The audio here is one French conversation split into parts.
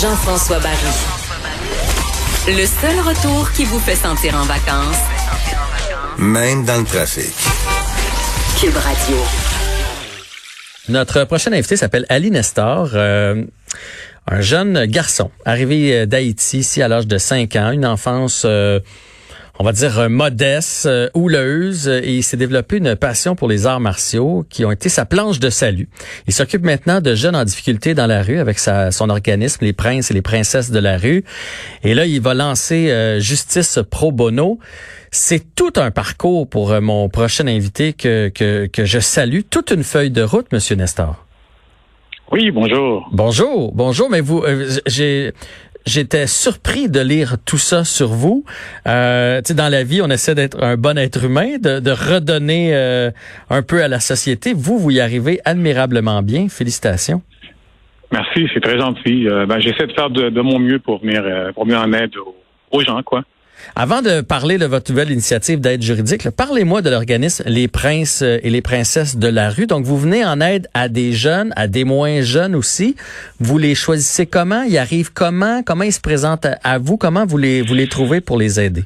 Jean-François Barry. Le seul retour qui vous fait sentir en vacances, Même dans le trafic. Cube Radio. Notre prochain invité s'appelle Ali Nestor. euh, un jeune garçon arrivé euh, d'Haïti ici à l'âge de 5 ans, une enfance, euh, on va dire, euh, modeste, euh, houleuse, et il s'est développé une passion pour les arts martiaux qui ont été sa planche de salut. Il s'occupe maintenant de jeunes en difficulté dans la rue avec sa, son organisme, les princes et les princesses de la rue. Et là, il va lancer euh, Justice Pro Bono. C'est tout un parcours pour euh, mon prochain invité que, que, que je salue. Toute une feuille de route, Monsieur Nestor. Oui, bonjour. Bonjour, bonjour, mais vous, euh, j'ai, j'étais surpris de lire tout ça sur vous. Euh, dans la vie, on essaie d'être un bon être humain, de, redonner euh, un peu à la société. Vous, vous y arrivez admirablement bien. Félicitations. Merci, c'est très gentil. Euh, ben, j'essaie de faire de, de mon mieux pour venir, euh, pour venir en aide aux, aux gens, quoi. Avant de parler de votre nouvelle initiative d'aide juridique, parlez-moi de l'organisme Les Princes euh, et les Princesses de la rue. Donc, vous venez en aide à des jeunes, à des moins jeunes aussi. Vous les choisissez comment? Ils arrivent comment? Comment ils se présentent à, à vous? Comment vous les, vous les trouvez pour les aider?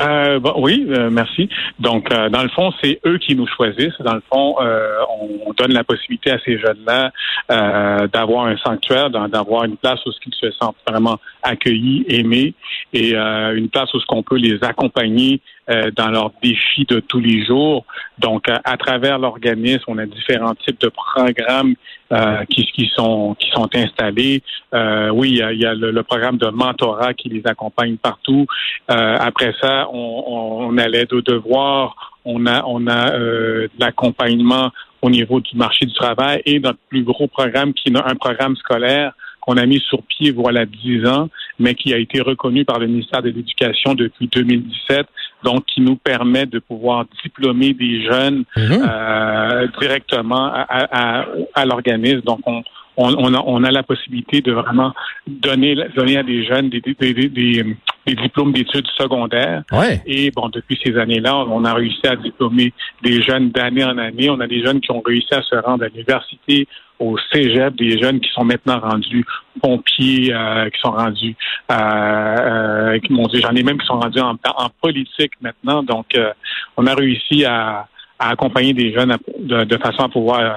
Euh, bon, oui, euh, merci. Donc, euh, dans le fond, c'est eux qui nous choisissent. Dans le fond, euh, on donne la possibilité à ces jeunes-là euh, d'avoir un sanctuaire, d'avoir une place où ils se sentent vraiment accueillis, aimés, et euh, une place où ce qu'on peut les accompagner dans leurs défis de tous les jours. Donc, à, travers l'organisme, on a différents types de programmes euh, qui, qui sont qui sont installés. Euh, oui, il y a, il y a le, le programme de mentorat qui les accompagne partout. Euh, après ça, on, on, on a l'aide aux devoirs, on a on a euh, l'accompagnement au niveau du marché du travail et notre plus gros programme qui est un programme scolaire qu'on a mis sur pied voilà 10 ans, mais qui a été reconnu par le ministère de l'Éducation depuis 2017, donc qui nous permet de pouvoir diplômer des jeunes Mhm. euh, directement à, à, à- à l'organisme. Donc, on, on, on, a, on a la possibilité de vraiment donner, donner à des jeunes des, des, des, des- diplômes d'études secondaires. Ouais. Et bon, depuis ces années-là, on a réussi à diplômer des jeunes d'année en année. On a des jeunes qui ont réussi à se rendre à l'université, au cégep, des jeunes qui sont maintenant rendus pompiers, euh, qui sont rendus, euh, euh, j'en ai même qui sont rendus en, en politique maintenant. Donc, euh, on a réussi à, à accompagner des jeunes à- de, de façon à pouvoir euh,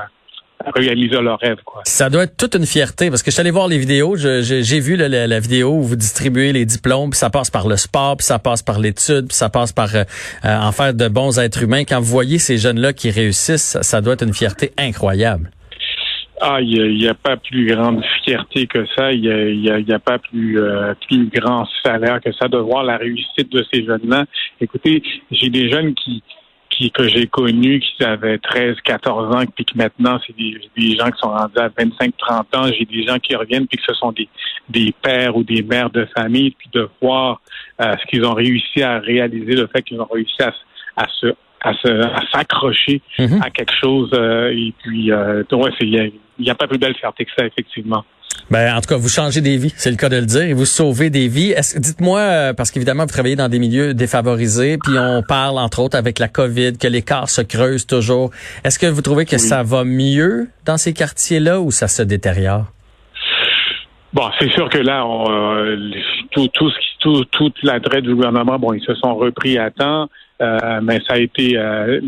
réaliser leurs rêves. Quoi. Ça doit être toute une fierté parce que je suis allé voir les vidéos, j'ai vu la, la vidéo où vous distribuez les diplômes, puis ça passe par le sport, puis ça passe par l'étude, puis ça passe par euh, euh, en faire de bons êtres humains. Quand vous voyez ces jeunes-là qui réussissent, ça, doit être une fierté incroyable. Ah, il n'y a, pas plus grande fierté que ça. Il n'y a pas plus, euh, plus grand salaire que ça de voir la réussite de ces jeunes-là. Écoutez, j'ai des jeunes qui, qui que j'ai connus qui avaient 13, 14 ans, puis que maintenant, c'est des, des gens qui sont rendus à 25, 30 ans. J'ai des gens qui reviennent, puis que ce sont des, des pères ou des mères de famille, puis de voir euh, ce qu'ils ont réussi à réaliser, le fait qu'ils ont réussi à, à se à se à s'accrocher Mhm. à quelque chose euh, et puis euh, ouais, c'est- il y a, il y a pas plus belle fierté que ça effectivement. Ben, en tout cas, vous changez des vies, c'est le cas de le dire, et vous sauvez des vies. Est-ce- Dites-moi, euh, parce qu'évidemment, vous travaillez dans des milieux défavorisés, puis on parle, entre autres, avec la COVID, que l'écart se creuse toujours. Est-ce que vous trouvez que Oui. ça va mieux dans ces quartiers-là ou ça se détériore? Bon, c'est sûr que là, on, euh, tout, tout ce qui, tout, toute l'adresse du gouvernement, bon, ils se sont repris à temps, euh, mais ça a été, euh,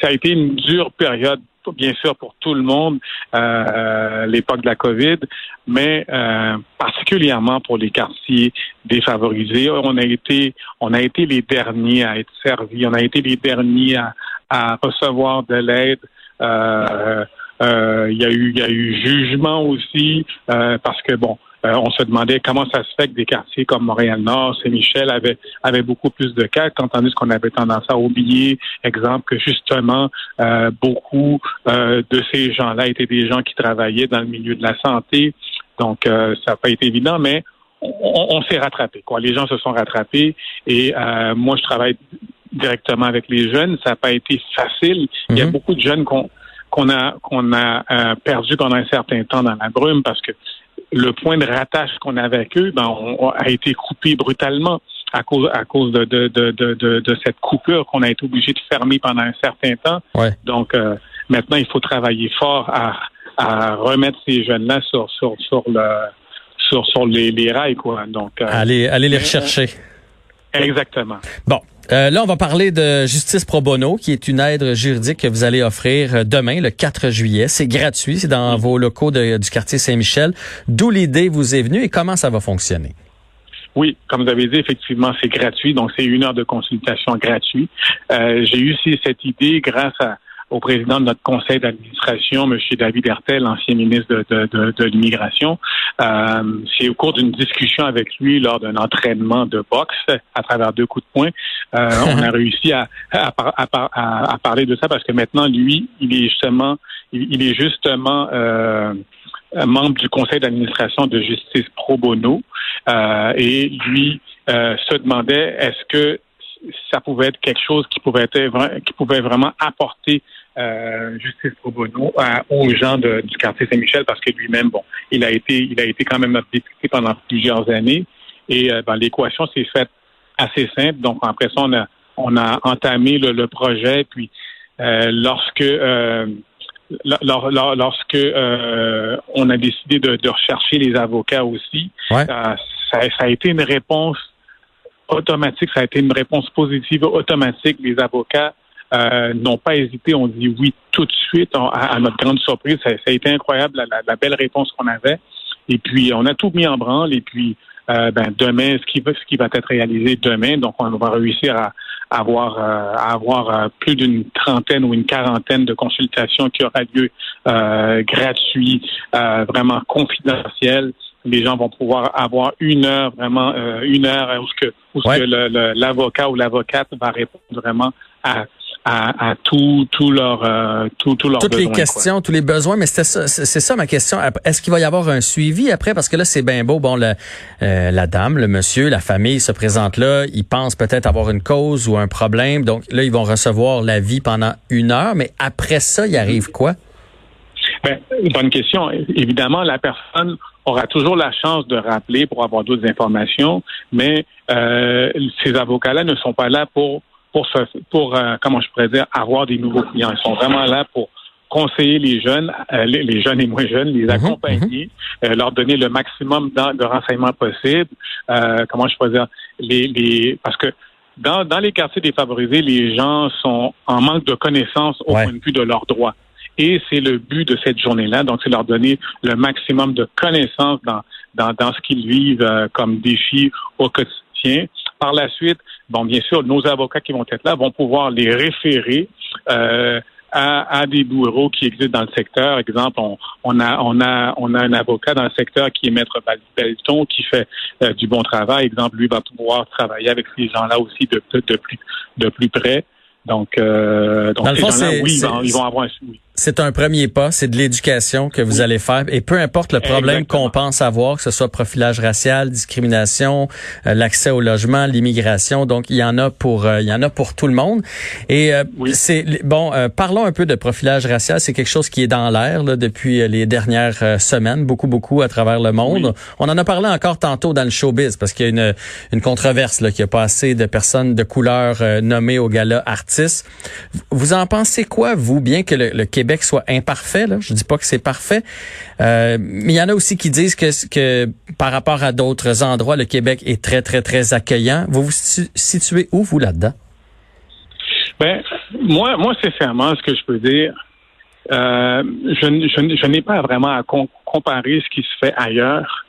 ça a été une dure période, bien sûr pour tout le monde, euh, l'époque de la COVID, mais euh, particulièrement pour les quartiers défavorisés, on a été, on a été les derniers à être servis, on a été les derniers à, à recevoir de l'aide. Euh, euh, il y a eu, il y a eu jugement aussi euh, parce que bon, euh, on se demandait comment ça se fait que des quartiers comme Montréal-Nord, Saint-Michel avaient, avaient beaucoup plus de cas, quand tandis qu'on avait tendance à oublier, exemple, que justement, euh, beaucoup euh, de ces gens-là étaient des gens qui travaillaient dans le milieu de la santé. Donc, euh, ça n'a pas été évident, mais on, on s'est rattrapé. Quoi. Les gens se sont rattrapés et euh, moi, je travaille directement avec les jeunes. Ça n'a pas été facile. Il y a Mhm. beaucoup de jeunes qu'on qu'on a qu'on a euh, perdu pendant un certain temps dans la brume parce que le point de rattache qu'on avait avec eux ben, on, a été coupé brutalement à cause à cause de de, de, de, de, de cette coupure qu'on a été obligé de fermer pendant un certain temps. Ouais. Donc euh, maintenant il faut travailler fort à, à remettre ces jeunes-là sur sur sur le sur sur les, les rails quoi. Donc allez allez les rechercher. Exactement. Bon, euh, là, on va parler de Justice Pro Bono, qui est une aide juridique que vous allez offrir euh, demain, le 4 juillet. C'est gratuit, c'est dans vos locaux du quartier Saint-Michel. D'où l'idée vous est venue et comment ça va fonctionner? Oui, comme vous avez dit, effectivement, c'est gratuit. Donc, c'est une heure de consultation gratuite. Euh, J'ai eu cette idée grâce à au président de notre conseil d'administration, M. David Hertel, ancien ministre de, de, de, l'immigration. Euh, c'est au cours d'une discussion avec lui lors d'un entraînement de boxe à travers deux coups de poing. Euh, on a réussi à, à, à, à, parler de ça parce que maintenant, lui, il est justement, il, est justement euh, membre du conseil d'administration de justice pro bono euh, et lui euh, se demandait est-ce que ça pouvait être quelque chose qui pouvait être qui pouvait vraiment apporter euh, justice pro bono aux gens de, du quartier Saint-Michel parce que lui-même, bon, il a été, il a été quand même notre député pendant plusieurs années et euh, ben, l'équation s'est faite assez simple. Donc après ça, on a, on a entamé le, projet. Puis euh, lorsque euh, lorsque on a décidé de, de, rechercher les avocats aussi, ça, ça a été une réponse automatique, ça a été une réponse positive automatique. Les avocats euh, n'ont pas hésité, on dit oui tout de suite, à, notre grande surprise. Ça, a été incroyable, la, belle réponse qu'on avait. Et puis, on a tout mis en branle. Et puis, euh, ben, demain, ce qui, va, ce qui va être réalisé demain, donc on va réussir à, avoir, euh, avoir plus d'une trentaine ou une quarantaine de consultations qui aura lieu gratuit, vraiment confidentiel les gens vont pouvoir avoir une heure, vraiment une heure où ce que, où que l'avocat ou l'avocate va répondre vraiment à à, à tout, tout leur, euh, tout, tout Toutes les questions, tous les besoins, mais c'est ça, c'est ça ma question. Est-ce qu'il va y avoir un suivi après? Parce que là, c'est bien beau. Bon, la, euh, la dame, le monsieur, la famille se présente là. Ils pensent peut-être avoir une cause ou un problème. Donc là, ils vont recevoir la vie pendant une heure. Mais après ça, il arrive quoi? Ben, bonne question. Évidemment, la personne aura toujours la chance de rappeler pour avoir d'autres informations, mais euh, ces avocats-là ne sont pas là pour pour, pour euh, comment je pourrais dire, avoir des nouveaux clients. Ils sont vraiment là pour conseiller les jeunes, euh, les, jeunes et moins jeunes, les mhm, accompagner, mhm. Euh, leur donner le maximum de, renseignements possibles. comment je pourrais dire, les, les parce que dans, dans les quartiers défavorisés, les gens sont en manque de connaissances au point de vue de leurs droits. Et c'est le but de cette journée-là. Donc, c'est leur donner le maximum de connaissances dans, dans, dans ce qu'ils vivent comme défi au quotidien. Par la suite, bon, bien sûr, nos avocats qui vont être là vont pouvoir les référer euh, à, des bureaux qui existent dans le secteur. Exemple, on, a on a on a un avocat dans le secteur qui est maître Belton qui fait euh, du bon travail. Exemple, lui va pouvoir travailler avec ces gens-là aussi de, de, plus de plus près. Donc, euh, donc ces gens-là, oui, ils vont, avoir un oui. C'est un premier pas, c'est de l'éducation que vous allez faire. Et peu importe le problème qu'on pense avoir, que ce soit profilage racial, discrimination, euh, l'accès au logement, l'immigration, donc il y en a pour euh, il y en a pour tout le monde. Et euh, c'est bon, parlons un peu de profilage racial. C'est quelque chose qui est dans l'air depuis les dernières semaines, beaucoup beaucoup à travers le monde. On en a parlé encore tantôt dans le showbiz parce qu'il y a une une controverse là, qu'il n'y a pas assez de personnes de couleur nommées au gala artistes. Vous en pensez quoi vous, bien que le, le Québec soit imparfait. Là. Je dis pas que c'est parfait, euh, mais il y en a aussi qui disent que, que par rapport à d'autres endroits, le Québec est très très très accueillant. Vous vous situez où vous là-dedans? Ben moi, moi sincèrement, ce que je peux dire, euh, je, je, je n'ai pas vraiment à comparer ce qui se fait ailleurs,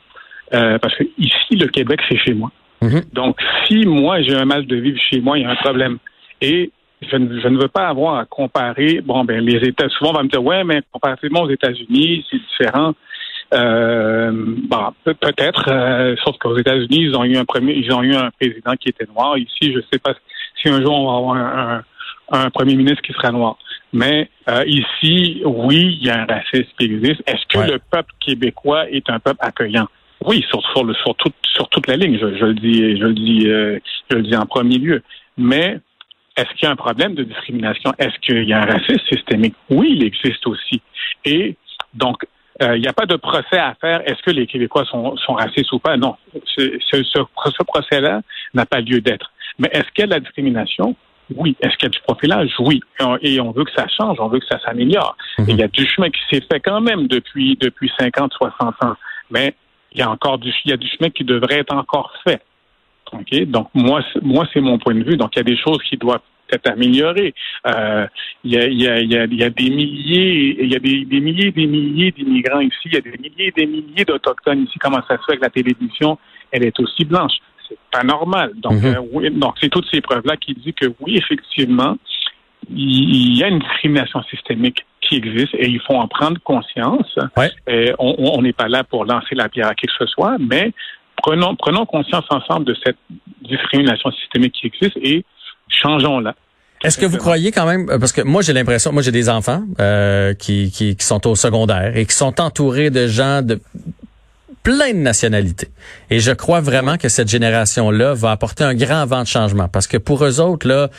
euh, parce que ici le Québec c'est chez moi. Mm-hmm. Donc si moi j'ai un mal de vivre chez moi, il y a un problème. Et je ne, veux pas avoir à comparer. Bon, ben les États, souvent on va me dire, ouais, mais comparativement aux États-Unis, c'est différent. Euh, bon, peut-être, euh, sauf qu'aux États-Unis, ils ont eu un premier, ils ont eu un président qui était noir. Ici, je ne sais pas si un jour on va avoir un, premier ministre qui sera noir. Mais euh, ici, oui, il y a un racisme qui existe. Est-ce que le peuple québécois est un peuple accueillant? Oui, sur, sur, le, sur, sur toute la ligne, je, je le dis, je le dis, je le dis en premier lieu. Mais est-ce qu'il y a un problème de discrimination? Est-ce qu'il y a un racisme systémique? Oui, il existe aussi. Et donc, euh, il n'y a pas de procès à faire. Est-ce que les Québécois sont, sont racistes ou pas? Non. Ce, ce, ce procès-là n'a pas lieu d'être. Mais est-ce qu'il y a de la discrimination? Oui. Est-ce qu'il y a du profilage? Oui. Et on veut que ça change, on veut que ça s'améliore. Mhm. Il y a du chemin qui s'est fait quand même depuis, depuis 50, 60 ans. Mais il y a encore du, il y a du chemin qui devrait être encore fait. OK? Donc, moi, moi, c'est mon point de vue. Donc, il y a des choses qui doivent être améliorées. Euh, il, y a, il, y a, il, y a, il y a des milliers, il y a des, des milliers des milliers d'immigrants ici. Il y a des milliers des milliers d'Autochtones ici. Comment ça se fait que la télévision, elle est aussi blanche? C'est pas normal. Donc, Mhm. euh, oui, donc c'est toutes ces preuves-là qui disent que oui, effectivement, il y a une discrimination systémique qui existe et il faut en prendre conscience. Ouais. Et on n'est pas là pour lancer la pierre à qui que ce soit, mais prenons, prenons conscience ensemble de cette discrimination systémique qui existe et changeons-la. Est-ce que vous croyez quand même, euh, parce que moi j'ai l'impression, moi j'ai des enfants euh, qui, qui, qui sont au secondaire et qui sont entourés de gens de plein de nationalités. Et je crois vraiment que cette génération-là va apporter un grand vent de changement. Parce que pour eux autres, là,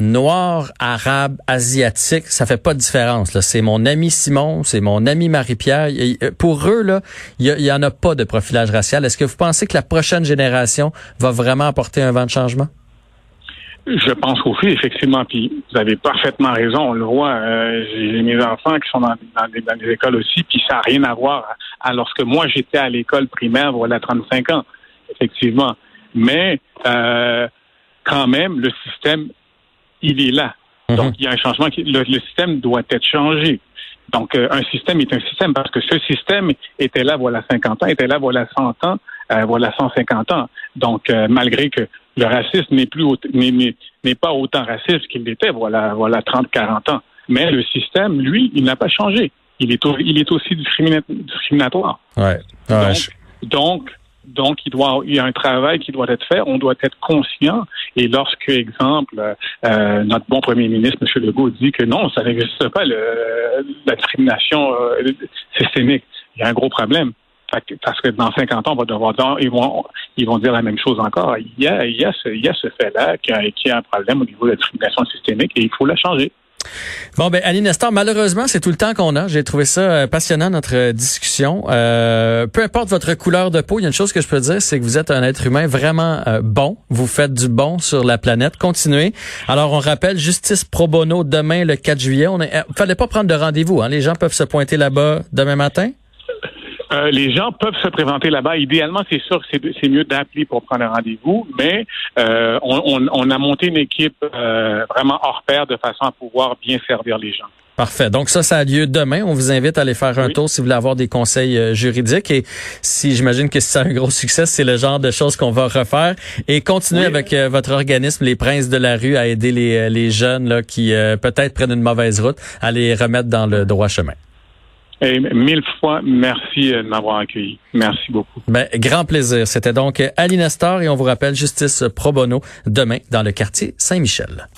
noir, arabe, asiatique, ça fait pas de différence. C'est mon ami Simon, c'est mon ami Marie-Pierre. Euh, Pour eux, là, il y, a- il y en a pas de profilage racial. Est-ce que vous pensez que la prochaine génération va vraiment apporter un vent de changement? Je pense aussi, effectivement, puis vous avez parfaitement raison, on le voit, euh, j'ai mes enfants qui sont dans, dans, des écoles aussi, puis ça n'a rien à voir à lorsque moi j'étais à l'école primaire, voilà 35 ans, effectivement. Mais euh, quand même, le système, il est là. Mhm. Donc, il y a un changement. Qui, le, le système doit être changé. Donc, euh, un système est un système parce que ce système était là, voilà 50 ans, était là, voilà 100 ans, euh, voilà 150 ans. Donc, euh, malgré que le racisme n'est plus n'est- pas autant raciste qu'il l'était, voilà, voilà 30, 40 ans. Mais le système, lui, il n'a pas changé. Il est, au- il est aussi discrimina- discriminatoire. Ouais. Ouais, Donc, je- donc, donc, il doit, il y a un travail qui doit être fait. On doit être conscient. Et lorsque, exemple, euh, notre bon premier ministre, M. Legault, dit que non, ça n'existe pas le- la discrimination euh, systémique, il y a un gros problème. Parce que dans 50 ans, on va devoir dire, ils vont, ils vont dire la même chose encore. Il y a, il y a ce, il y a ce fait-là qui qui a un problème au niveau de la discrimination systémique et il faut la changer. Bon, ben, Annie Nestor, malheureusement, c'est tout le temps qu'on a. J'ai trouvé ça euh, passionnant, notre euh, discussion. Euh, peu importe votre couleur de peau, il y a une chose que je peux dire, c'est que vous êtes un être humain vraiment euh, bon. Vous faites du bon sur la planète. Continuez. Alors, on rappelle, Justice Pro Bono demain, le 4 juillet. On est, fallait pas prendre de rendez-vous. Hein. Les gens peuvent se pointer là-bas demain matin. Euh, les gens peuvent se présenter là-bas. Idéalement, c'est sûr que c'est, mieux d'appeler pour prendre un rendez-vous, mais euh, on, on- on a monté une équipe euh, vraiment hors pair de façon à pouvoir bien servir les gens. Parfait. Donc ça, ça a lieu demain. On vous invite à aller faire un Oui. tour si vous voulez avoir des conseils juridiques. Et si j'imagine que si c'est un gros succès, c'est le genre de choses qu'on va refaire. Et continuez Oui. avec votre organisme, les Princes de la rue, à aider les, les jeunes là, qui euh, peut-être prennent une mauvaise route, à les remettre dans le droit chemin. Et mille fois, merci euh, de m'avoir accueilli. Merci beaucoup. Ben, grand plaisir. C'était donc Ali Nestor et on vous rappelle Justice Pro Bono demain dans le quartier Saint-Michel.